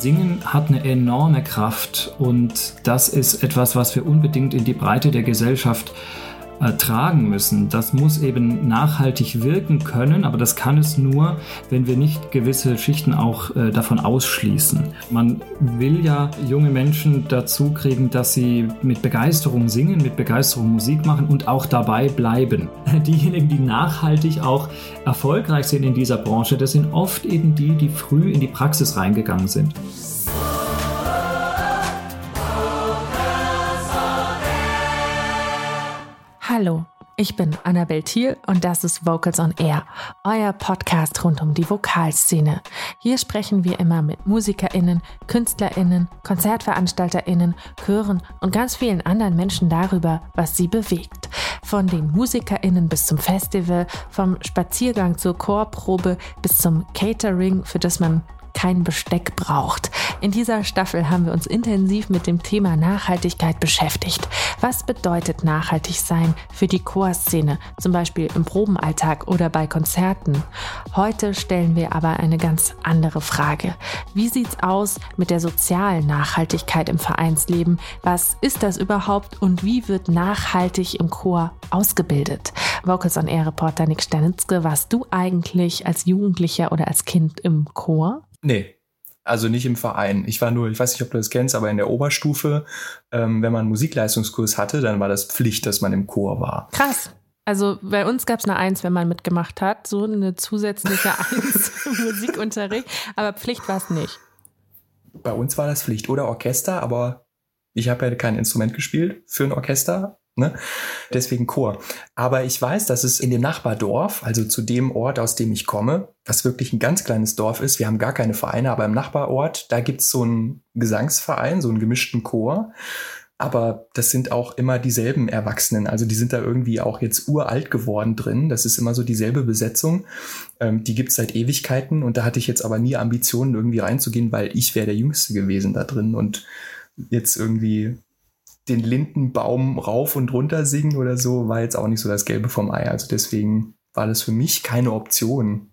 Singen hat eine enorme Kraft und das ist etwas, was wir unbedingt in die Breite der Gesellschaft äh, tragen müssen. Das muss eben nachhaltig wirken können, aber das kann es nur, wenn wir nicht gewisse Schichten auch äh, davon ausschließen. Man will ja junge Menschen dazu kriegen, dass sie mit Begeisterung singen, mit Begeisterung Musik machen und auch dabei bleiben. Diejenigen, die nachhaltig auch erfolgreich sind in dieser Branche, das sind oft eben die, die früh in die Praxis reingegangen sind. Hallo, ich bin Annabel Thiel und das ist Vocals on Air, euer Podcast rund um die Vokalszene. Hier sprechen wir immer mit MusikerInnen, KünstlerInnen, KonzertveranstalterInnen, Chören und ganz vielen anderen Menschen darüber, was sie bewegt. Von den MusikerInnen bis zum Festival, vom Spaziergang zur Chorprobe bis zum Catering, für das man kein Besteck braucht. In dieser Staffel haben wir uns intensiv mit dem Thema Nachhaltigkeit beschäftigt. Was bedeutet nachhaltig sein für die Chorszene, zum Beispiel im Probenalltag oder bei Konzerten? Heute stellen wir aber eine ganz andere Frage. Wie sieht's aus mit der sozialen Nachhaltigkeit im Vereinsleben? Was ist das überhaupt und wie wird nachhaltig im Chor ausgebildet? Vocals on Air Reporter Nick Sternitzke, warst du eigentlich als Jugendlicher oder als Kind im Chor? Nee, also nicht im Verein. Ich war nur, ich weiß nicht, ob du das kennst, aber in der Oberstufe, ähm, wenn man einen Musikleistungskurs hatte, dann war das Pflicht, dass man im Chor war. Krass. Also bei uns gab es eine Eins, wenn man mitgemacht hat, so eine zusätzliche Eins im Musikunterricht, aber Pflicht war es nicht. Bei uns war das Pflicht oder Orchester, aber ich habe ja kein Instrument gespielt für ein Orchester, Ne? Deswegen Chor. Aber ich weiß, dass es in dem Nachbardorf, also zu dem Ort, aus dem ich komme, was wirklich ein ganz kleines Dorf ist, wir haben gar keine Vereine, aber im Nachbarort, da gibt es so einen Gesangsverein, so einen gemischten Chor. Aber das sind auch immer dieselben Erwachsenen. Also die sind da irgendwie auch jetzt uralt geworden drin. Das ist immer so dieselbe Besetzung. Ähm, die es seit Ewigkeiten. Und da hatte ich jetzt aber nie Ambitionen, irgendwie reinzugehen, weil ich wäre der Jüngste gewesen da drin. Und jetzt irgendwie den Lindenbaum rauf und runter singen oder so, war jetzt auch nicht so das Gelbe vom Ei. Also deswegen war das für mich keine Option.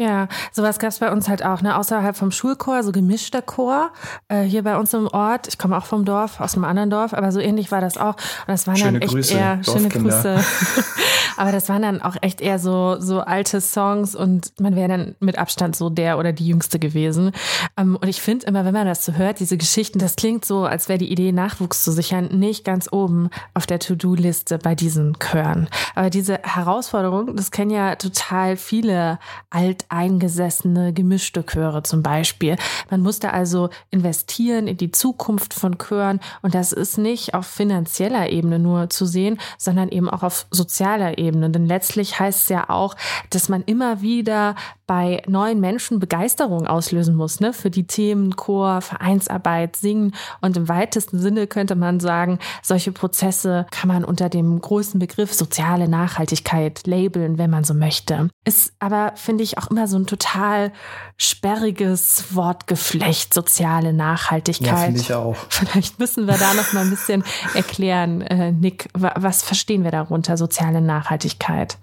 Ja, sowas gab es bei uns halt auch, ne? Außerhalb vom Schulchor, so gemischter Chor. Äh, hier bei uns im Ort, ich komme auch vom Dorf, aus einem anderen Dorf, aber so ähnlich war das auch. Und das waren schöne dann echt Grüße, eher schöne Grüße. aber das waren dann auch echt eher so, so alte Songs und man wäre dann mit Abstand so der oder die Jüngste gewesen. Ähm, und ich finde immer, wenn man das so hört, diese Geschichten, das klingt so, als wäre die Idee, Nachwuchs zu sichern, nicht ganz oben auf der To-Do-Liste bei diesen Chören. Aber diese Herausforderung, das kennen ja total viele alt eingesessene gemischte Chöre zum Beispiel. Man musste also investieren in die Zukunft von Chören und das ist nicht auf finanzieller Ebene nur zu sehen, sondern eben auch auf sozialer Ebene. Denn letztlich heißt es ja auch, dass man immer wieder bei neuen Menschen Begeisterung auslösen muss, ne? Für die Themen Chor, Vereinsarbeit, Singen. Und im weitesten Sinne könnte man sagen, solche Prozesse kann man unter dem großen Begriff soziale Nachhaltigkeit labeln, wenn man so möchte. Ist aber, finde ich, auch immer so ein total sperriges Wortgeflecht, soziale Nachhaltigkeit. Ja, finde ich auch. Vielleicht müssen wir da noch mal ein bisschen erklären, äh, Nick, was verstehen wir darunter, soziale Nachhaltigkeit?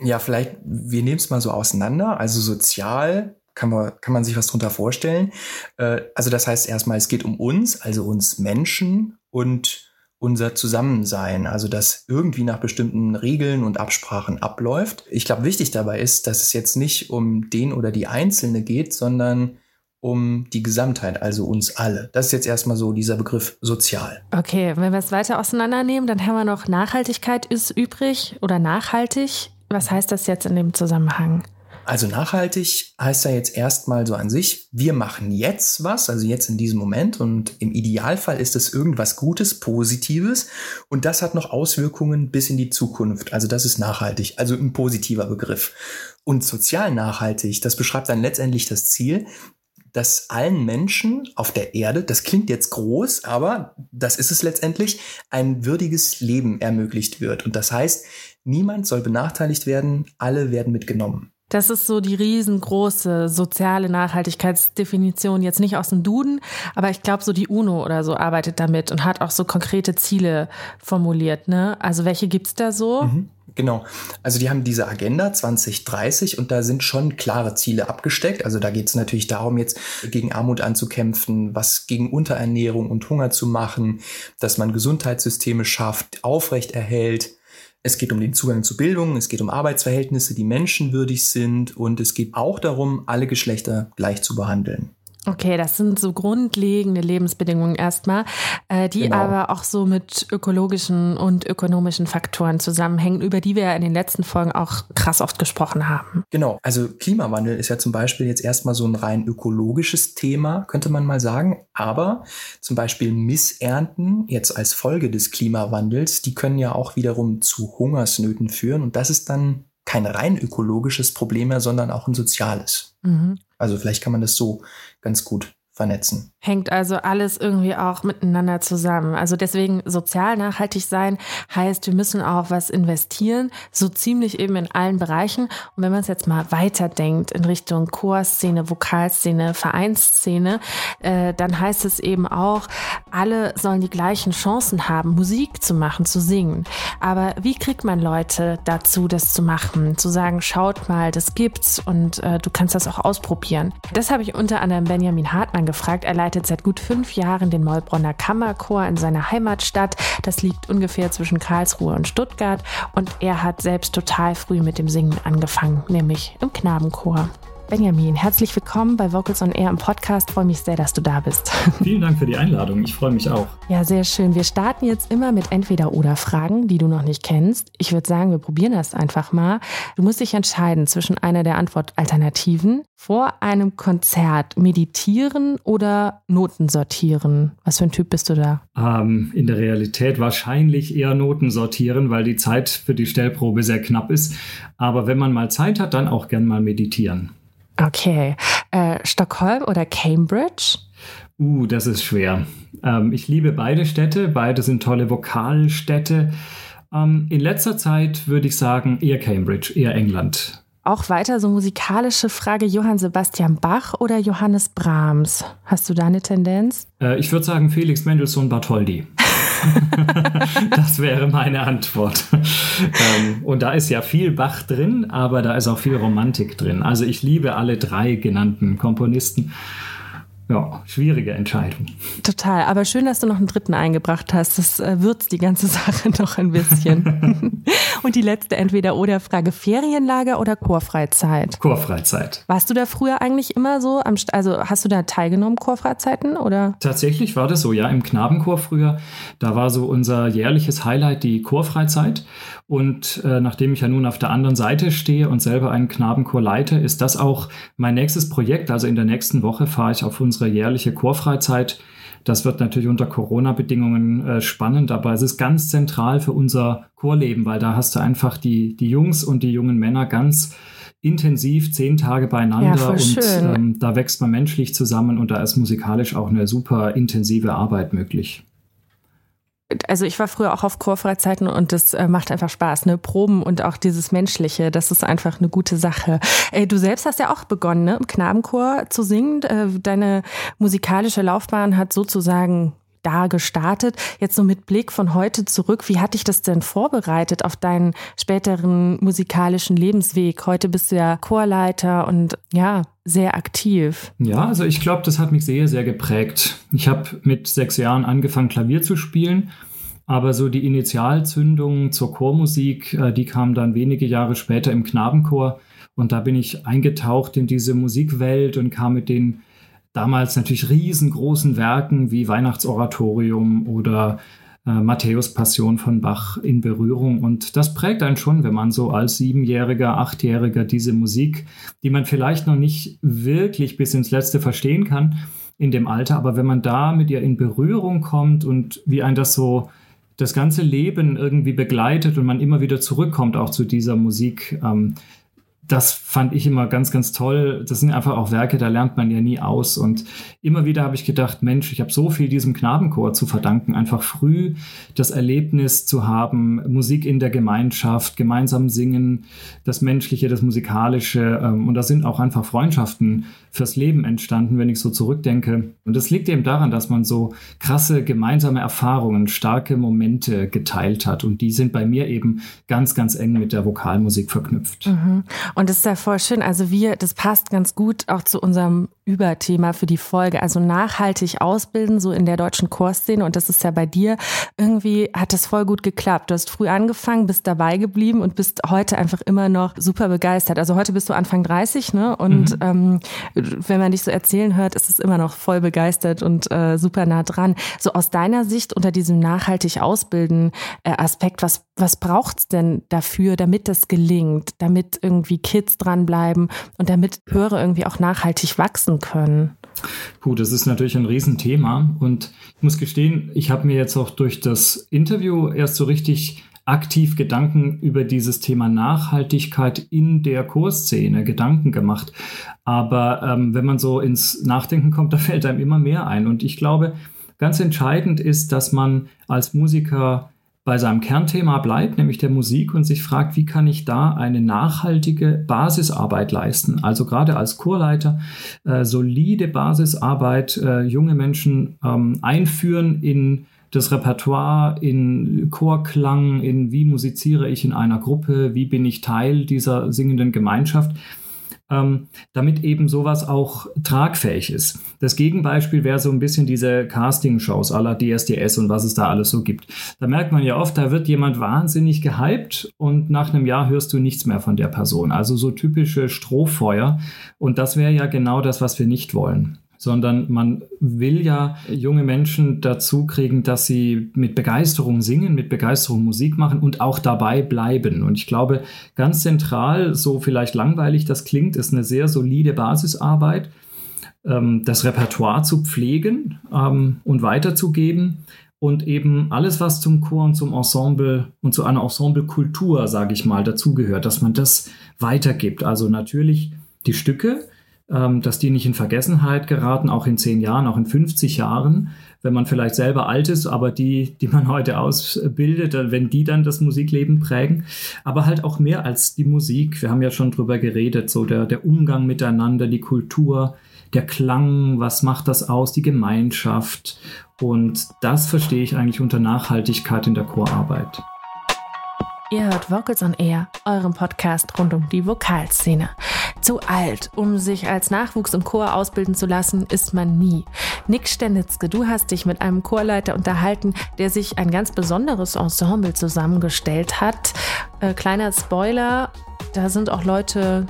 Ja, vielleicht, wir nehmen es mal so auseinander. Also sozial kann man, kann man sich was drunter vorstellen. Äh, also das heißt erstmal, es geht um uns, also uns Menschen und unser Zusammensein, also dass irgendwie nach bestimmten Regeln und Absprachen abläuft. Ich glaube, wichtig dabei ist, dass es jetzt nicht um den oder die Einzelne geht, sondern um die Gesamtheit, also uns alle. Das ist jetzt erstmal so dieser Begriff sozial. Okay, wenn wir es weiter auseinandernehmen, dann haben wir noch Nachhaltigkeit ist übrig oder nachhaltig. Was heißt das jetzt in dem Zusammenhang? Also nachhaltig heißt ja jetzt erstmal so an sich, wir machen jetzt was, also jetzt in diesem Moment und im Idealfall ist es irgendwas Gutes, Positives und das hat noch Auswirkungen bis in die Zukunft. Also das ist nachhaltig, also ein positiver Begriff. Und sozial nachhaltig, das beschreibt dann letztendlich das Ziel, dass allen Menschen auf der Erde, das klingt jetzt groß, aber das ist es letztendlich, ein würdiges Leben ermöglicht wird. Und das heißt, Niemand soll benachteiligt werden, alle werden mitgenommen. Das ist so die riesengroße soziale Nachhaltigkeitsdefinition, jetzt nicht aus dem Duden, aber ich glaube, so die UNO oder so arbeitet damit und hat auch so konkrete Ziele formuliert. Ne? Also welche gibt es da so? Mhm. Genau. Also die haben diese Agenda 2030 und da sind schon klare Ziele abgesteckt. Also da geht es natürlich darum, jetzt gegen Armut anzukämpfen, was gegen Unterernährung und Hunger zu machen, dass man Gesundheitssysteme schafft, aufrechterhält. Es geht um den Zugang zu Bildung, es geht um Arbeitsverhältnisse, die menschenwürdig sind und es geht auch darum, alle Geschlechter gleich zu behandeln. Okay, das sind so grundlegende Lebensbedingungen erstmal, äh, die genau. aber auch so mit ökologischen und ökonomischen Faktoren zusammenhängen, über die wir ja in den letzten Folgen auch krass oft gesprochen haben. Genau, also Klimawandel ist ja zum Beispiel jetzt erstmal so ein rein ökologisches Thema, könnte man mal sagen. Aber zum Beispiel Missernten jetzt als Folge des Klimawandels, die können ja auch wiederum zu Hungersnöten führen und das ist dann kein rein ökologisches Problem mehr, sondern auch ein soziales. Mhm. Also vielleicht kann man das so ganz gut vernetzen. Hängt also alles irgendwie auch miteinander zusammen. Also deswegen sozial nachhaltig sein heißt, wir müssen auch was investieren, so ziemlich eben in allen Bereichen. Und wenn man es jetzt mal weiterdenkt in Richtung Chorszene, Vokalszene, Vereinsszene, äh, dann heißt es eben auch, alle sollen die gleichen Chancen haben, Musik zu machen, zu singen. Aber wie kriegt man Leute dazu, das zu machen? Zu sagen, schaut mal, das gibt's und äh, du kannst das auch ausprobieren. Das habe ich unter anderem Benjamin Hartmann gefragt. Er leitet seit gut fünf Jahren den Mollbronner Kammerchor in seiner Heimatstadt. Das liegt ungefähr zwischen Karlsruhe und Stuttgart. Und er hat selbst total früh mit dem Singen angefangen, nämlich im Knabenchor. Benjamin, herzlich willkommen bei Vocals on Air im Podcast. Freue mich sehr, dass du da bist. Vielen Dank für die Einladung. Ich freue mich auch. Ja, sehr schön. Wir starten jetzt immer mit Entweder-Oder-Fragen, die du noch nicht kennst. Ich würde sagen, wir probieren das einfach mal. Du musst dich entscheiden zwischen einer der Antwortalternativen. Vor einem Konzert meditieren oder Noten sortieren? Was für ein Typ bist du da? Ähm, in der Realität wahrscheinlich eher Noten sortieren, weil die Zeit für die Stellprobe sehr knapp ist. Aber wenn man mal Zeit hat, dann auch gern mal meditieren. Okay. Äh, Stockholm oder Cambridge? Uh, das ist schwer. Ähm, ich liebe beide Städte. Beide sind tolle Vokalstädte. Ähm, in letzter Zeit würde ich sagen eher Cambridge, eher England. Auch weiter so musikalische Frage: Johann Sebastian Bach oder Johannes Brahms? Hast du da eine Tendenz? Äh, ich würde sagen Felix Mendelssohn Bartholdy. das wäre meine Antwort. Ähm, und da ist ja viel Bach drin, aber da ist auch viel Romantik drin. Also ich liebe alle drei genannten Komponisten ja, schwierige Entscheidung. Total. Aber schön, dass du noch einen dritten eingebracht hast. Das äh, würzt die ganze Sache noch ein bisschen. Und die letzte Entweder-Oder-Frage: Ferienlager oder Chorfreizeit? Chorfreizeit. Warst du da früher eigentlich immer so? Am, also hast du da teilgenommen, Chorfreizeiten? Oder? Tatsächlich war das so, ja. Im Knabenchor früher, da war so unser jährliches Highlight die Chorfreizeit. Und äh, nachdem ich ja nun auf der anderen Seite stehe und selber einen Knabenchor leite, ist das auch mein nächstes Projekt. Also in der nächsten Woche fahre ich auf unsere jährliche Chorfreizeit. Das wird natürlich unter Corona-Bedingungen äh, spannend, aber es ist ganz zentral für unser Chorleben, weil da hast du einfach die, die Jungs und die jungen Männer ganz intensiv zehn Tage beieinander ja, und ähm, da wächst man menschlich zusammen und da ist musikalisch auch eine super intensive Arbeit möglich also ich war früher auch auf Chorfreizeiten und das äh, macht einfach Spaß, ne? Proben und auch dieses Menschliche, das ist einfach eine gute Sache. Äh, du selbst hast ja auch begonnen, ne? im Knabenchor zu singen. Äh, deine musikalische Laufbahn hat sozusagen da gestartet. Jetzt so mit Blick von heute zurück, wie hat dich das denn vorbereitet auf deinen späteren musikalischen Lebensweg? Heute bist du ja Chorleiter und ja, sehr aktiv. Ja, also ich glaube, das hat mich sehr, sehr geprägt. Ich habe mit sechs Jahren angefangen, Klavier zu spielen. Aber so die Initialzündung zur Chormusik, äh, die kam dann wenige Jahre später im Knabenchor. Und da bin ich eingetaucht in diese Musikwelt und kam mit den damals natürlich riesengroßen Werken wie Weihnachtsoratorium oder äh, Matthäus Passion von Bach in Berührung. Und das prägt einen schon, wenn man so als Siebenjähriger, Achtjähriger diese Musik, die man vielleicht noch nicht wirklich bis ins Letzte verstehen kann in dem Alter, aber wenn man da mit ihr in Berührung kommt und wie ein das so das ganze Leben irgendwie begleitet und man immer wieder zurückkommt auch zu dieser Musik, ähm, das fand ich immer ganz, ganz toll. Das sind einfach auch Werke, da lernt man ja nie aus. Und immer wieder habe ich gedacht, Mensch, ich habe so viel diesem Knabenchor zu verdanken, einfach früh das Erlebnis zu haben, Musik in der Gemeinschaft, gemeinsam singen, das Menschliche, das Musikalische. Ähm, und da sind auch einfach Freundschaften fürs Leben entstanden, wenn ich so zurückdenke. Und das liegt eben daran, dass man so krasse gemeinsame Erfahrungen, starke Momente geteilt hat. Und die sind bei mir eben ganz, ganz eng mit der Vokalmusik verknüpft. Mhm. Und das ist ja voll schön. Also wir, das passt ganz gut auch zu unserem Überthema für die Folge. Also nachhaltig ausbilden, so in der deutschen Chorszene. Und das ist ja bei dir. Irgendwie hat das voll gut geklappt. Du hast früh angefangen, bist dabei geblieben und bist heute einfach immer noch super begeistert. Also heute bist du Anfang 30, ne? Und mhm. ähm, wenn man dich so erzählen hört, ist es immer noch voll begeistert und äh, super nah dran. So aus deiner Sicht unter diesem nachhaltig ausbilden äh, Aspekt, was, was braucht's denn dafür, damit das gelingt, damit irgendwie Kids dranbleiben und damit Chöre irgendwie auch nachhaltig wachsen können? Puh, das ist natürlich ein Riesenthema und ich muss gestehen, ich habe mir jetzt auch durch das Interview erst so richtig aktiv Gedanken über dieses Thema Nachhaltigkeit in der Kursszene Gedanken gemacht. Aber ähm, wenn man so ins Nachdenken kommt, da fällt einem immer mehr ein. Und ich glaube, ganz entscheidend ist, dass man als Musiker bei seinem Kernthema bleibt, nämlich der Musik, und sich fragt, wie kann ich da eine nachhaltige Basisarbeit leisten? Also gerade als Chorleiter äh, solide Basisarbeit, äh, junge Menschen ähm, einführen in das Repertoire, in Chorklang, in wie musiziere ich in einer Gruppe, wie bin ich Teil dieser singenden Gemeinschaft ähm, damit eben sowas auch tragfähig ist. Das Gegenbeispiel wäre so ein bisschen diese Casting-Shows aller DSDS und was es da alles so gibt. Da merkt man ja oft, da wird jemand wahnsinnig gehypt und nach einem Jahr hörst du nichts mehr von der Person. Also so typische Strohfeuer. Und das wäre ja genau das, was wir nicht wollen sondern man will ja junge Menschen dazu kriegen, dass sie mit Begeisterung singen, mit Begeisterung Musik machen und auch dabei bleiben. Und ich glaube, ganz zentral, so vielleicht langweilig das klingt, ist eine sehr solide Basisarbeit, ähm, das Repertoire zu pflegen ähm, und weiterzugeben und eben alles, was zum Chor und zum Ensemble und zu einer Ensemblekultur, sage ich mal, dazugehört, dass man das weitergibt. Also natürlich die Stücke, ähm, dass die nicht in Vergessenheit geraten, auch in zehn Jahren, auch in 50 Jahren, wenn man vielleicht selber alt ist, aber die, die man heute ausbildet, äh, wenn die dann das Musikleben prägen, aber halt auch mehr als die Musik. Wir haben ja schon drüber geredet, so der, der Umgang miteinander, die Kultur, der Klang, was macht das aus, die Gemeinschaft. Und das verstehe ich eigentlich unter Nachhaltigkeit in der Chorarbeit. Ihr hört Vocals on Air, eurem Podcast rund um die Vokalszene. Zu alt, um sich als Nachwuchs im Chor ausbilden zu lassen, ist man nie. Nick Stenitzke, du hast dich mit einem Chorleiter unterhalten, der sich ein ganz besonderes Ensemble zusammengestellt hat. Äh, kleiner Spoiler, da sind auch Leute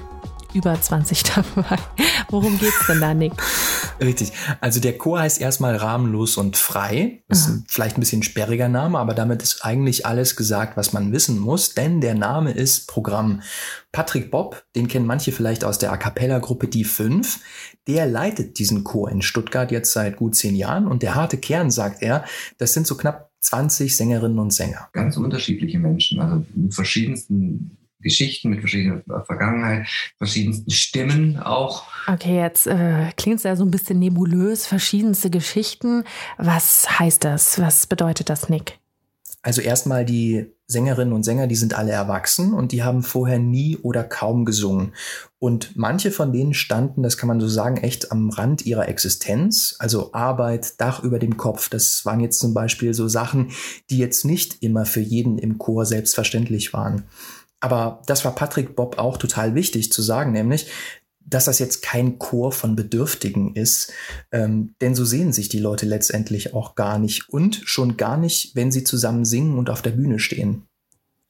über 20 dabei. Worum geht's denn da, Nick? Richtig. Also der Chor heißt erstmal rahmenlos und frei. Das ist vielleicht ein bisschen sperriger Name, aber damit ist eigentlich alles gesagt, was man wissen muss, denn der Name ist Programm. Patrick Bob, den kennen manche vielleicht aus der A cappella Gruppe Die Fünf, der leitet diesen Chor in Stuttgart jetzt seit gut zehn Jahren und der harte Kern, sagt er, das sind so knapp 20 Sängerinnen und Sänger. Ganz unterschiedliche Menschen, also mit verschiedensten Geschichten, mit verschiedener Vergangenheit, verschiedensten Stimmen auch. Okay, jetzt äh, klingt es ja so ein bisschen nebulös, verschiedenste Geschichten. Was heißt das? Was bedeutet das, Nick? Also erstmal die Sängerinnen und Sänger, die sind alle erwachsen und die haben vorher nie oder kaum gesungen. Und manche von denen standen, das kann man so sagen, echt am Rand ihrer Existenz. Also Arbeit, Dach über dem Kopf. Das waren jetzt zum Beispiel so Sachen, die jetzt nicht immer für jeden im Chor selbstverständlich waren. Aber das war Patrick Bob auch total wichtig zu sagen, nämlich, dass das jetzt kein Chor von Bedürftigen ist, ähm, denn so sehen sich die Leute letztendlich auch gar nicht und schon gar nicht, wenn sie zusammen singen und auf der Bühne stehen.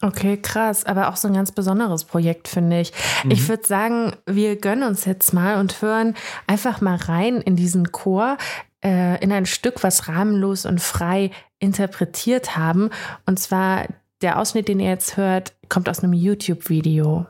Okay, krass, aber auch so ein ganz besonderes Projekt, finde ich. Mhm. Ich würde sagen, wir gönnen uns jetzt mal und hören einfach mal rein in diesen Chor, äh, in ein Stück, was rahmenlos und frei interpretiert haben. Und zwar der Ausschnitt, den ihr jetzt hört, kommt aus einem YouTube-Video.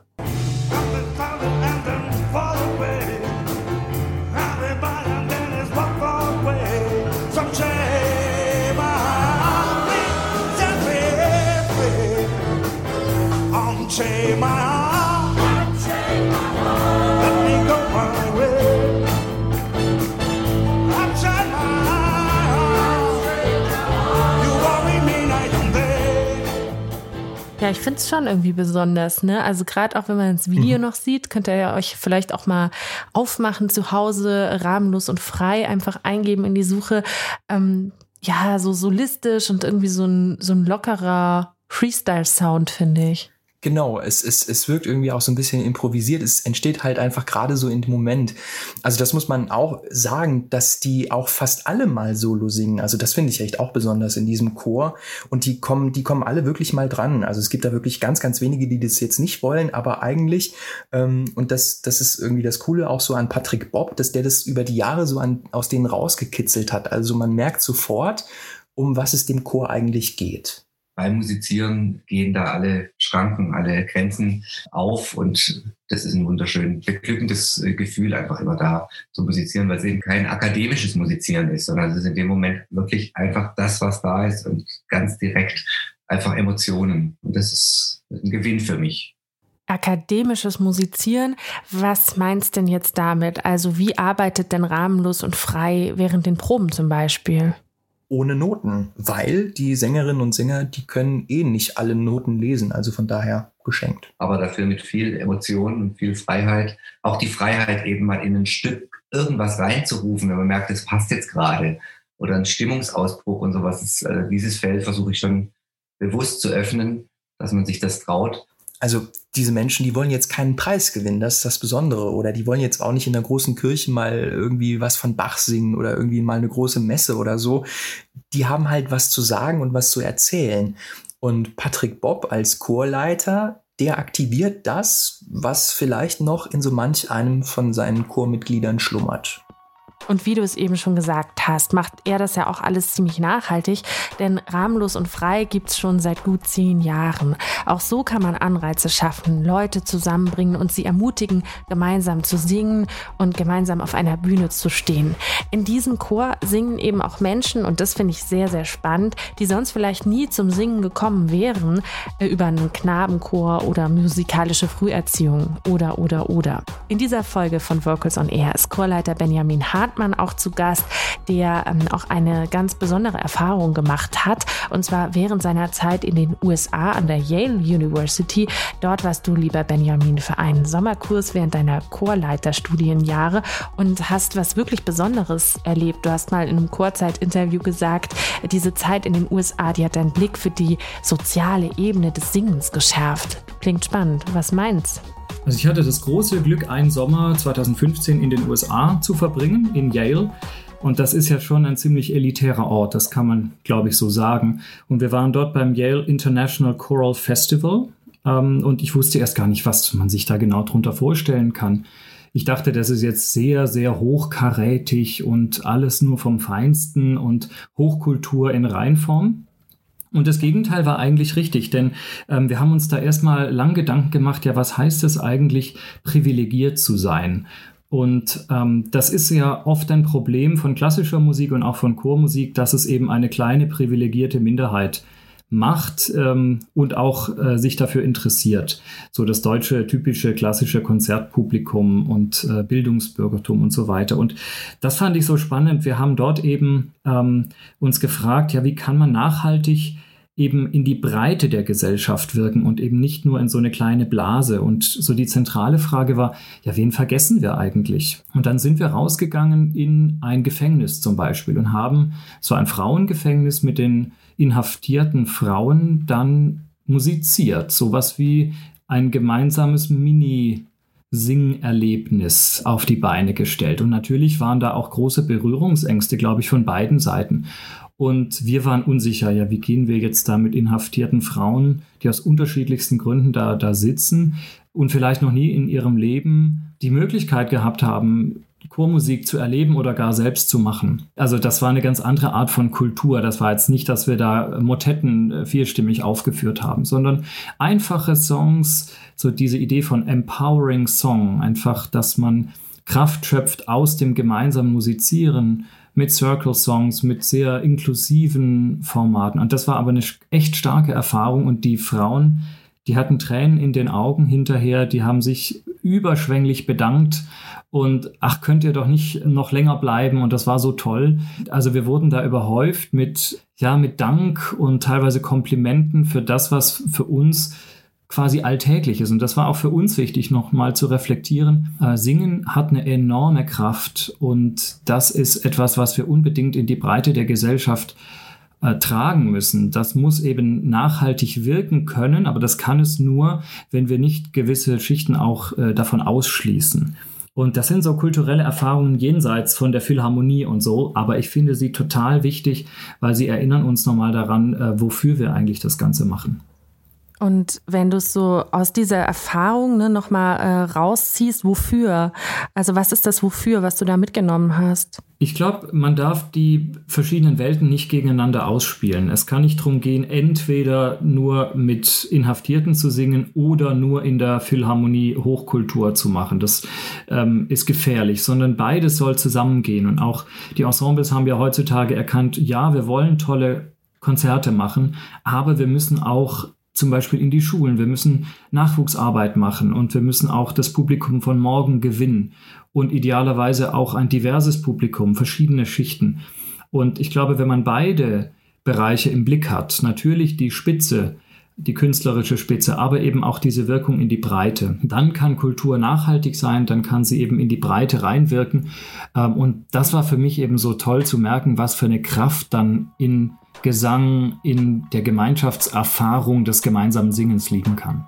Ja, ich finde es schon irgendwie besonders, ne? Also gerade auch wenn man das Video mhm. noch sieht, könnt ihr ja euch vielleicht auch mal aufmachen zu Hause, rahmenlos und frei, einfach eingeben in die Suche. Ähm, ja, so solistisch und irgendwie so ein, so ein lockerer Freestyle-Sound, finde ich. Genau, es, es, es wirkt irgendwie auch so ein bisschen improvisiert. Es entsteht halt einfach gerade so in dem Moment. Also das muss man auch sagen, dass die auch fast alle mal Solo singen. Also das finde ich echt auch besonders in diesem Chor. Und die kommen, die kommen alle wirklich mal dran. Also es gibt da wirklich ganz, ganz wenige, die das jetzt nicht wollen, aber eigentlich, ähm, und das, das ist irgendwie das Coole auch so an Patrick Bob, dass der das über die Jahre so an, aus denen rausgekitzelt hat. Also man merkt sofort, um was es dem Chor eigentlich geht beim Musizieren gehen da alle Schranken, alle Grenzen auf und das ist ein wunderschön beglückendes äh, Gefühl, einfach immer da zu musizieren, weil es eben kein akademisches Musizieren ist, sondern es ist in dem Moment wirklich einfach das, was da ist und ganz direkt einfach Emotionen. Und das ist ein Gewinn für mich akademisches Musizieren. Was meinst denn jetzt damit? Also wie arbeitet denn rahmenlos und frei während den Proben zum Beispiel? Ohne Noten, weil die Sängerinnen und Sänger, die können eh nicht alle Noten lesen, also von daher geschenkt. Aber dafür mit viel Emotion und viel Freiheit, auch die Freiheit eben mal in ein Stück irgendwas reinzurufen, wenn man merkt, es passt jetzt gerade oder ein Stimmungsausbruch und sowas. Äh, dieses Feld versuche ich schon bewusst zu öffnen, dass man sich das traut also diese Menschen, die wollen jetzt keinen Preis gewinnen, das ist das Besondere. Oder die wollen jetzt auch nicht in der großen Kirche mal irgendwie was von Bach singen oder irgendwie mal eine große Messe oder so. Die haben halt was zu sagen und was zu erzählen. Und Patrick Bob als Chorleiter, der aktiviert das, was vielleicht noch in so manch einem von seinen Chormitgliedern schlummert. Und wie du es eben schon gesagt hast, macht er das ja auch alles ziemlich nachhaltig, denn rahmenlos und frei gibt es schon seit gut zehn Jahren. Auch so kann man Anreize schaffen, Leute zusammenbringen und sie ermutigen, gemeinsam zu singen und gemeinsam auf einer Bühne zu stehen. In diesem Chor singen eben auch Menschen, und das finde ich sehr, sehr spannend, die sonst vielleicht nie zum Singen gekommen wären, äh, über einen Knabenchor oder musikalische Früherziehung oder, oder, oder. In dieser Folge von Vocals on Air ist Chorleiter Benjamin Hart Hartmann auch zu Gast, der ähm, auch eine ganz besondere Erfahrung gemacht hat. Und zwar während seiner Zeit in den USA an der Yale University. Dort warst du, lieber Benjamin, für einen Sommerkurs während deiner Chorleiterstudienjahre und hast was wirklich Besonderes erlebt. Du hast mal in einem Chorzeit-Interview gesagt, diese Zeit in den USA, die hat deinen Blick für die soziale Ebene des Singens geschärft. Klingt spannend. Was meinst du? Also ich hatte das große Glück, einen Sommer 2015 in den USA zu verbringen, in Yale. Und das ist ja schon ein ziemlich elitärer Ort, das kann man, glaube ich, so sagen. Und wir waren dort beim Yale International Choral Festival. Ähm, und ich wusste erst gar nicht, was man sich da genau drunter vorstellen kann. Ich dachte, das ist jetzt sehr, sehr hochkarätig und alles nur vom Feinsten und Hochkultur in Reinform. Und das Gegenteil war eigentlich richtig, denn ähm, wir haben uns da erstmal lang Gedanken gemacht, ja, was heißt es eigentlich, privilegiert zu sein? Und ähm, das ist ja oft ein Problem von klassischer Musik und auch von Chormusik, dass es eben eine kleine privilegierte Minderheit macht ähm, und auch äh, sich dafür interessiert. So das deutsche typische klassische Konzertpublikum und äh, Bildungsbürgertum und so weiter. Und das fand ich so spannend. Wir haben dort eben ähm, uns gefragt, ja, wie kann man nachhaltig eben in die Breite der Gesellschaft wirken und eben nicht nur in so eine kleine Blase. Und so die zentrale Frage war, ja, wen vergessen wir eigentlich? Und dann sind wir rausgegangen in ein Gefängnis zum Beispiel und haben so ein Frauengefängnis mit den inhaftierten Frauen dann musiziert. Sowas wie ein gemeinsames Mini- Singerlebnis auf die Beine gestellt. Und natürlich waren da auch große Berührungsängste, glaube ich, von beiden Seiten. Und wir waren unsicher, ja, wie gehen wir jetzt da mit inhaftierten Frauen, die aus unterschiedlichsten Gründen da, da sitzen und vielleicht noch nie in ihrem Leben die Möglichkeit gehabt haben, Chormusik zu erleben oder gar selbst zu machen. Also das war eine ganz andere Art von Kultur. Das war jetzt nicht, dass wir da Motetten äh, vierstimmig aufgeführt haben, sondern einfache Songs, so diese Idee von empowering Song, einfach, dass man Kraft schöpft aus dem gemeinsamen Musizieren, mit Circle-Songs, mit sehr inklusiven Formaten. Und das war aber eine echt starke Erfahrung und die Frauen, die hatten Tränen in den Augen hinterher, die haben sich überschwänglich bedankt und ach, könnt ihr doch nicht noch länger bleiben und das war so toll. Also wir wurden da überhäuft mit, ja, mit Dank und teilweise Komplimenten für das, was für uns quasi alltäglich ist. Und das war auch für uns wichtig, nochmal zu reflektieren. Äh, Singen hat eine enorme Kraft und das ist etwas, was wir unbedingt in die Breite der Gesellschaft äh, tragen müssen. Das muss eben nachhaltig wirken können, aber das kann es nur, wenn wir nicht gewisse Schichten auch äh, davon ausschließen. Und das sind so kulturelle Erfahrungen jenseits von der Philharmonie und so, aber ich finde sie total wichtig, weil sie erinnern uns nochmal daran, äh, wofür wir eigentlich das Ganze machen. Und wenn du es so aus dieser Erfahrung ne, nochmal äh, rausziehst, wofür? Also was ist das wofür, was du da mitgenommen hast? Ich glaube, man darf die verschiedenen Welten nicht gegeneinander ausspielen. Es kann nicht darum gehen, entweder nur mit Inhaftierten zu singen oder nur in der Philharmonie Hochkultur zu machen. Das ähm, ist gefährlich, sondern beides soll zusammengehen. Und auch die Ensembles haben ja heutzutage erkannt, ja, wir wollen tolle Konzerte machen, aber wir müssen auch zum Beispiel in die Schulen. Wir müssen Nachwuchsarbeit machen und wir müssen auch das Publikum von morgen gewinnen und idealerweise auch ein diverses Publikum, verschiedene Schichten. Und ich glaube, wenn man beide Bereiche im Blick hat, natürlich die Spitze, die künstlerische Spitze, aber eben auch diese Wirkung in die Breite. Dann kann Kultur nachhaltig sein, dann kann sie eben in die Breite reinwirken. Ähm, und das war für mich eben so toll zu merken, was für eine Kraft dann in Gesang in der Gemeinschaftserfahrung des gemeinsamen Singens liegen kann.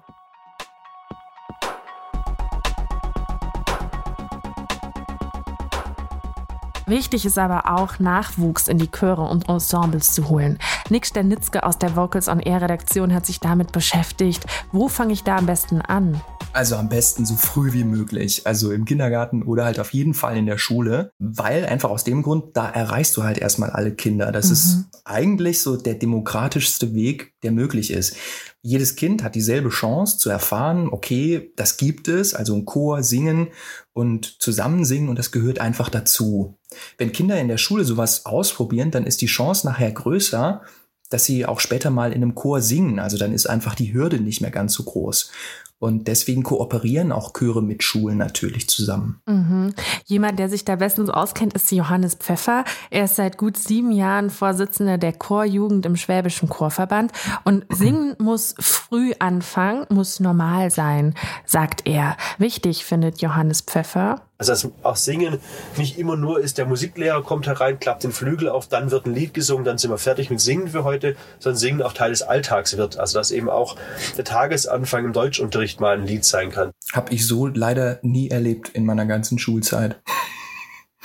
Wichtig ist aber auch, Nachwuchs in die Chöre und Ensembles zu holen. Nick Sternitzke aus der Vocals on Air Redaktion hat sich damit beschäftigt. Wo fange ich da am besten an? Also am besten so früh wie möglich, also im Kindergarten oder halt auf jeden Fall in der Schule, weil einfach aus dem Grund, da erreichst du halt erstmal alle Kinder. Das mhm. ist eigentlich so der demokratischste Weg, der möglich ist. Jedes Kind hat dieselbe Chance zu erfahren, okay, das gibt es, also ein Chor, singen und zusammen singen und das gehört einfach dazu. Wenn Kinder in der Schule sowas ausprobieren, dann ist die Chance nachher größer, dass sie auch später mal in einem Chor singen. Also dann ist einfach die Hürde nicht mehr ganz so groß. Und deswegen kooperieren auch Chöre mit Schulen natürlich zusammen. Mhm. Jemand, der sich da bestens auskennt, ist Johannes Pfeffer. Er ist seit gut sieben Jahren Vorsitzender der Chorjugend im Schwäbischen Chorverband. Und singen muss früh anfangen, muss normal sein, sagt er. Wichtig findet Johannes Pfeffer. Also dass auch Singen nicht immer nur ist, der Musiklehrer kommt herein, klappt den Flügel auf, dann wird ein Lied gesungen, dann sind wir fertig mit Singen für heute, sondern Singen auch Teil des Alltags wird. Also dass eben auch der Tagesanfang im Deutschunterricht mal ein Lied sein kann. Hab ich so leider nie erlebt in meiner ganzen Schulzeit.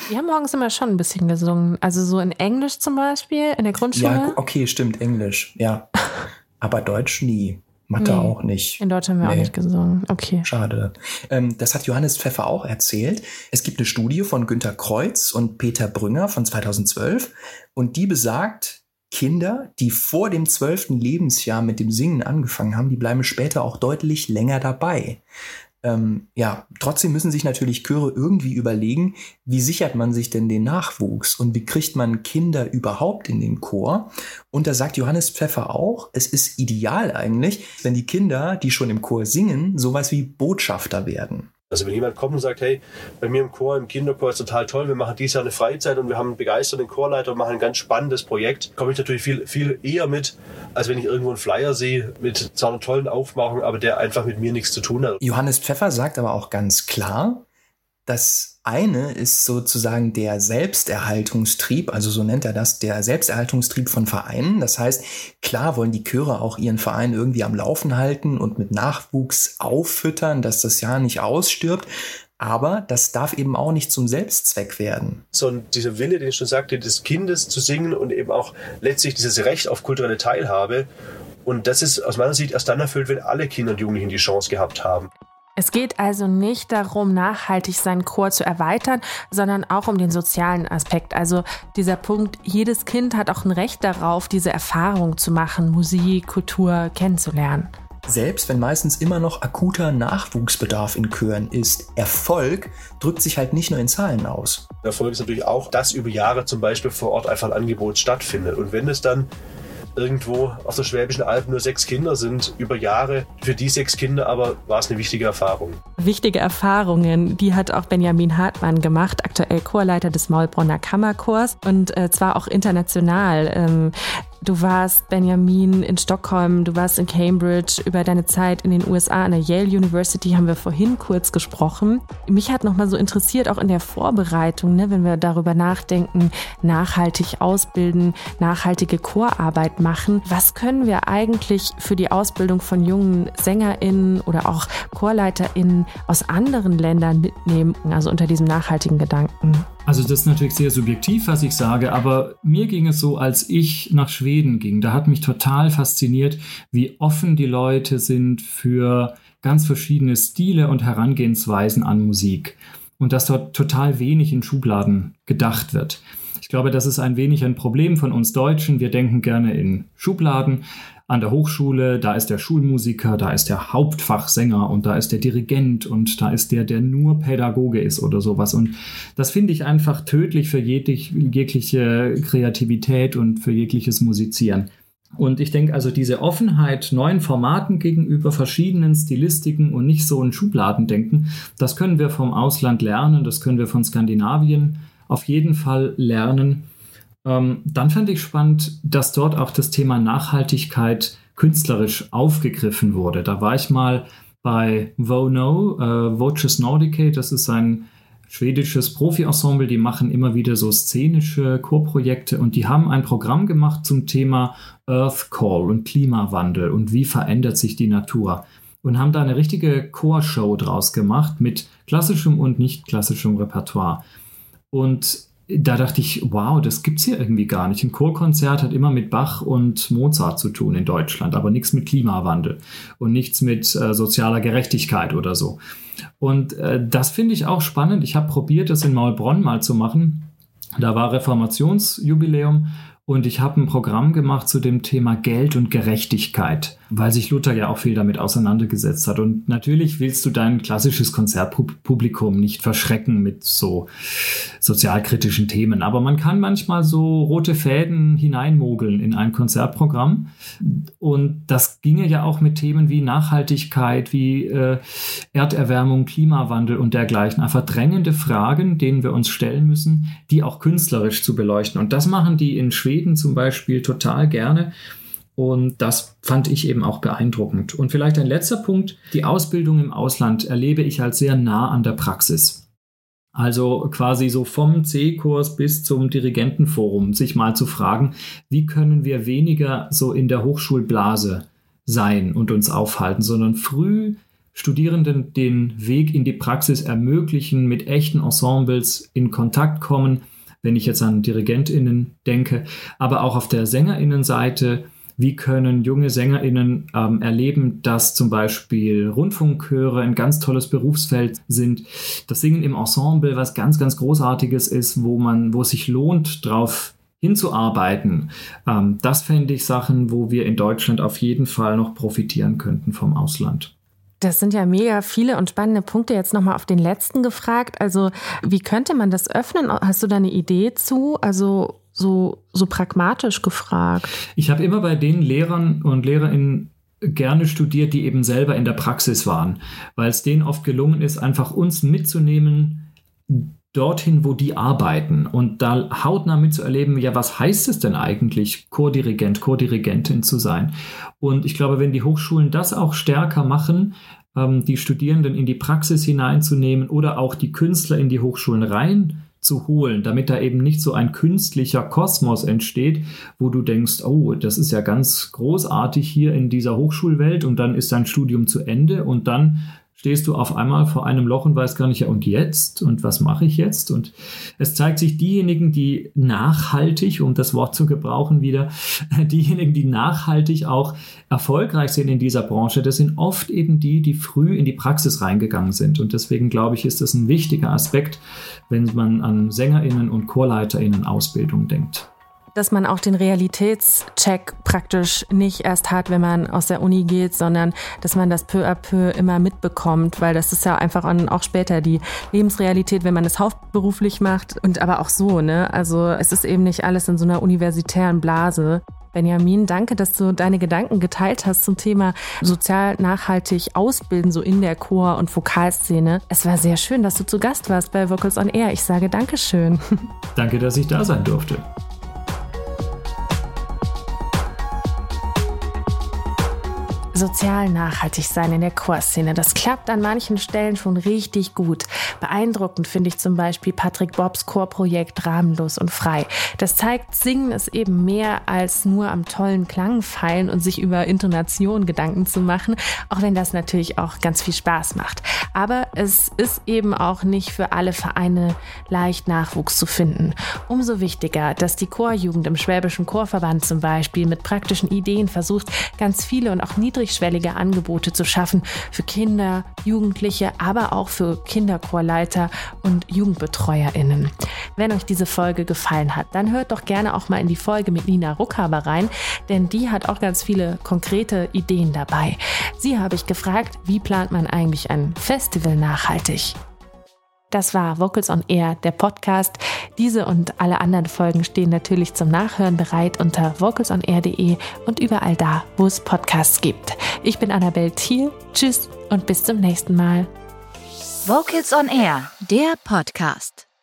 Wir haben morgens immer schon ein bisschen gesungen. Also so in Englisch zum Beispiel, in der Grundschule. Ja, okay, stimmt, Englisch, ja. Aber Deutsch nie. Mathe nee, auch nicht. In Deutsch haben wir nee. auch nicht gesungen. Okay. Schade. Ähm, das hat Johannes Pfeffer auch erzählt. Es gibt eine Studie von Günter Kreuz und Peter Brünger von 2012 und die besagt, Kinder, die vor dem zwölften Lebensjahr mit dem Singen angefangen haben, die bleiben später auch deutlich länger dabei. Ähm, ja, trotzdem müssen sich natürlich Chöre irgendwie überlegen, wie sichert man sich denn den Nachwuchs und wie kriegt man Kinder überhaupt in den Chor? Und da sagt Johannes Pfeffer auch, es ist ideal eigentlich, wenn die Kinder, die schon im Chor singen, sowas wie Botschafter werden. Also wenn jemand kommt und sagt, hey, bei mir im Chor, im Kinderchor ist total toll, wir machen dieses Jahr eine Freizeit und wir haben einen begeisterten Chorleiter und machen ein ganz spannendes Projekt, komme ich natürlich viel, viel eher mit, als wenn ich irgendwo einen Flyer sehe mit zwar einer tollen Aufmachung, aber der einfach mit mir nichts zu tun hat. Johannes Pfeffer sagt aber auch ganz klar, das eine ist sozusagen der Selbsterhaltungstrieb, also so nennt er das, der Selbsterhaltungstrieb von Vereinen. Das heißt, klar wollen die Chöre auch ihren Verein irgendwie am Laufen halten und mit Nachwuchs auffüttern, dass das Jahr nicht ausstirbt. Aber das darf eben auch nicht zum Selbstzweck werden. So dieser Wille, den ich schon sagte, des Kindes zu singen und eben auch letztlich dieses Recht auf kulturelle Teilhabe. Und das ist aus meiner Sicht erst dann erfüllt, wenn alle Kinder und Jugendlichen die Chance gehabt haben. Es geht also nicht darum, nachhaltig seinen Chor zu erweitern, sondern auch um den sozialen Aspekt. Also dieser Punkt, jedes Kind hat auch ein Recht darauf, diese Erfahrung zu machen, Musik, Kultur kennenzulernen. Selbst wenn meistens immer noch akuter Nachwuchsbedarf in Chören ist, Erfolg drückt sich halt nicht nur in Zahlen aus. Erfolg ist natürlich auch, dass über Jahre zum Beispiel vor Ort einfach ein Angebot stattfindet. Und wenn es dann irgendwo auf der Schwäbischen Alb nur sechs Kinder sind über Jahre. Für die sechs Kinder aber war es eine wichtige Erfahrung. Wichtige Erfahrungen, die hat auch Benjamin Hartmann gemacht, aktuell Chorleiter des Maulbronner Kammerchors und äh, zwar auch international. Ähm, Du warst, Benjamin, in Stockholm, du warst in Cambridge. Über deine Zeit in den USA an der Yale University haben wir vorhin kurz gesprochen. Mich hat nochmal so interessiert, auch in der Vorbereitung, ne, wenn wir darüber nachdenken, nachhaltig ausbilden, nachhaltige Chorarbeit machen. Was können wir eigentlich für die Ausbildung von jungen SängerInnen oder auch ChorleiterInnen aus anderen Ländern mitnehmen, also unter diesem nachhaltigen Gedanken? Also das ist natürlich sehr subjektiv, was ich sage, aber mir ging es so, als ich nach Schweden ging. Da hat mich total fasziniert, wie offen die Leute sind für ganz verschiedene Stile und Herangehensweisen an Musik. Und dass dort total wenig in Schubladen gedacht wird. Ich glaube, das ist ein wenig ein Problem von uns Deutschen. Wir denken gerne in Schubladen an der Hochschule, da ist der Schulmusiker, da ist der Hauptfachsänger und da ist der Dirigent und da ist der, der nur Pädagoge ist oder sowas. Und das finde ich einfach tödlich für jegliche Kreativität und für jegliches Musizieren. Und ich denke also, diese Offenheit neuen Formaten gegenüber verschiedenen Stilistiken und nicht so in Schubladen denken, das können wir vom Ausland lernen, das können wir von Skandinavien auf jeden Fall lernen. Ähm, dann fand ich spannend, dass dort auch das Thema Nachhaltigkeit künstlerisch aufgegriffen wurde. Da war ich mal bei Vono, äh, Voces Nordicae, das ist ein schwedisches Profi-Ensemble, die machen immer wieder so szenische Chorprojekte und die haben ein Programm gemacht zum Thema Earth Call und Klimawandel und wie verändert sich die Natur und haben da eine richtige Chorshow draus gemacht mit klassischem und nicht klassischem Repertoire. Und da dachte ich, wow, das gibt es hier irgendwie gar nicht. Ein Chorkonzert hat immer mit Bach und Mozart zu tun in Deutschland, aber nichts mit Klimawandel und nichts mit äh, sozialer Gerechtigkeit oder so. Und äh, das finde ich auch spannend. Ich habe probiert, das in Maulbronn mal zu machen. Da war Reformationsjubiläum und ich habe ein Programm gemacht zu dem Thema Geld und Gerechtigkeit, weil sich Luther ja auch viel damit auseinandergesetzt hat. Und natürlich willst du dein klassisches Konzertpublikum nicht verschrecken mit so sozialkritischen Themen. Aber man kann manchmal so rote Fäden hineinmogeln in ein Konzertprogramm. Und das ginge ja auch mit Themen wie Nachhaltigkeit, wie äh, Erderwärmung, Klimawandel und dergleichen. Einfach drängende Fragen, denen wir uns stellen müssen, die auch künstlerisch zu beleuchten. Und das machen die in Schweden Schweden zum Beispiel total gerne. Und das fand ich eben auch beeindruckend. Und vielleicht ein letzter Punkt. Die Ausbildung im Ausland erlebe ich als sehr nah an der Praxis. Also quasi so vom C-Kurs bis zum Dirigentenforum, sich mal zu fragen, wie können wir weniger so in der Hochschulblase sein und uns aufhalten, sondern früh Studierenden den Weg in die Praxis ermöglichen, mit echten Ensembles in Kontakt kommen, wenn ich jetzt an DirigentInnen denke, aber auch auf der SängerInnenseite. Wie können junge SängerInnen ähm, erleben, dass zum Beispiel Rundfunkchöre ein ganz tolles Berufsfeld sind? Das Singen im Ensemble, was ganz, ganz Großartiges ist, wo man, wo es sich lohnt, drauf hinzuarbeiten. Ähm, das fände ich Sachen, wo wir in Deutschland auf jeden Fall noch profitieren könnten vom Ausland. Das sind ja mega viele und spannende Punkte. Jetzt nochmal auf den letzten gefragt. Also, wie könnte man das öffnen? Hast du da eine Idee zu? Also, so, so pragmatisch gefragt. Ich habe immer bei den Lehrern und Lehrerinnen gerne studiert, die eben selber in der Praxis waren, weil es denen oft gelungen ist, einfach uns mitzunehmen dorthin, wo die arbeiten und da hautnah mitzuerleben, ja, was heißt es denn eigentlich, Chordirigent, Chordirigentin zu sein? Und ich glaube, wenn die Hochschulen das auch stärker machen, ähm, die Studierenden in die Praxis hineinzunehmen oder auch die Künstler in die Hochschulen rein zu holen, damit da eben nicht so ein künstlicher Kosmos entsteht, wo du denkst, oh, das ist ja ganz großartig hier in dieser Hochschulwelt und dann ist dein Studium zu Ende und dann stehst du auf einmal vor einem Loch und weißt gar nicht, ja, und jetzt? Und was mache ich jetzt? Und es zeigt sich, diejenigen, die nachhaltig, um das Wort zu gebrauchen wieder, diejenigen, die nachhaltig auch erfolgreich sind in dieser Branche, das sind oft eben die, die früh in die Praxis reingegangen sind. Und deswegen glaube ich, ist das ein wichtiger Aspekt, wenn man an SängerInnen und ChorleiterInnen Ausbildung denkt dass man auch den Realitätscheck praktisch nicht erst hat, wenn man aus der Uni geht, sondern dass man das peu à peu immer mitbekommt, weil das ist ja einfach auch später die Lebensrealität, wenn man es hauptberuflich macht und aber auch so, ne? Also es ist eben nicht alles in so einer universitären Blase. Benjamin, danke, dass du deine Gedanken geteilt hast zum Thema sozial nachhaltig ausbilden, so in der Chor- und Vokalszene. Es war sehr schön, dass du zu Gast warst bei Vocals on Air. Ich sage Dankeschön. Danke, dass ich da sein durfte. Sozial nachhaltig sein in der Chorszene. Das klappt an manchen Stellen schon richtig gut. Beeindruckend finde ich zum Beispiel Patrick Bobs Chorprojekt Rahmenlos und Frei. Das zeigt, Singen ist eben mehr als nur am tollen Klang feilen und sich über Intonation Gedanken zu machen, auch wenn das natürlich auch ganz viel Spaß macht. Aber es ist eben auch nicht für alle Vereine leicht Nachwuchs zu finden. Umso wichtiger, dass die Chorjugend im Schwäbischen Chorverband zum Beispiel mit praktischen Ideen versucht, ganz viele und auch niedrig niedrigschwellige Angebote zu schaffen für Kinder, Jugendliche, aber auch für Kinderchorleiter und JugendbetreuerInnen. Wenn euch diese Folge gefallen hat, dann hört doch gerne auch mal in die Folge mit Nina Ruckhaber rein, denn die hat auch ganz viele konkrete Ideen dabei. Sie habe ich gefragt, wie plant man eigentlich ein Festival nachhaltig? Das war Vocals on Air, der Podcast. Diese und alle anderen Folgen stehen natürlich zum Nachhören bereit unter vocalsonair.de und überall da, wo es Podcasts gibt. Ich bin Annabelle Thiel. Tschüss und bis zum nächsten Mal. Vocals on Air, der Podcast.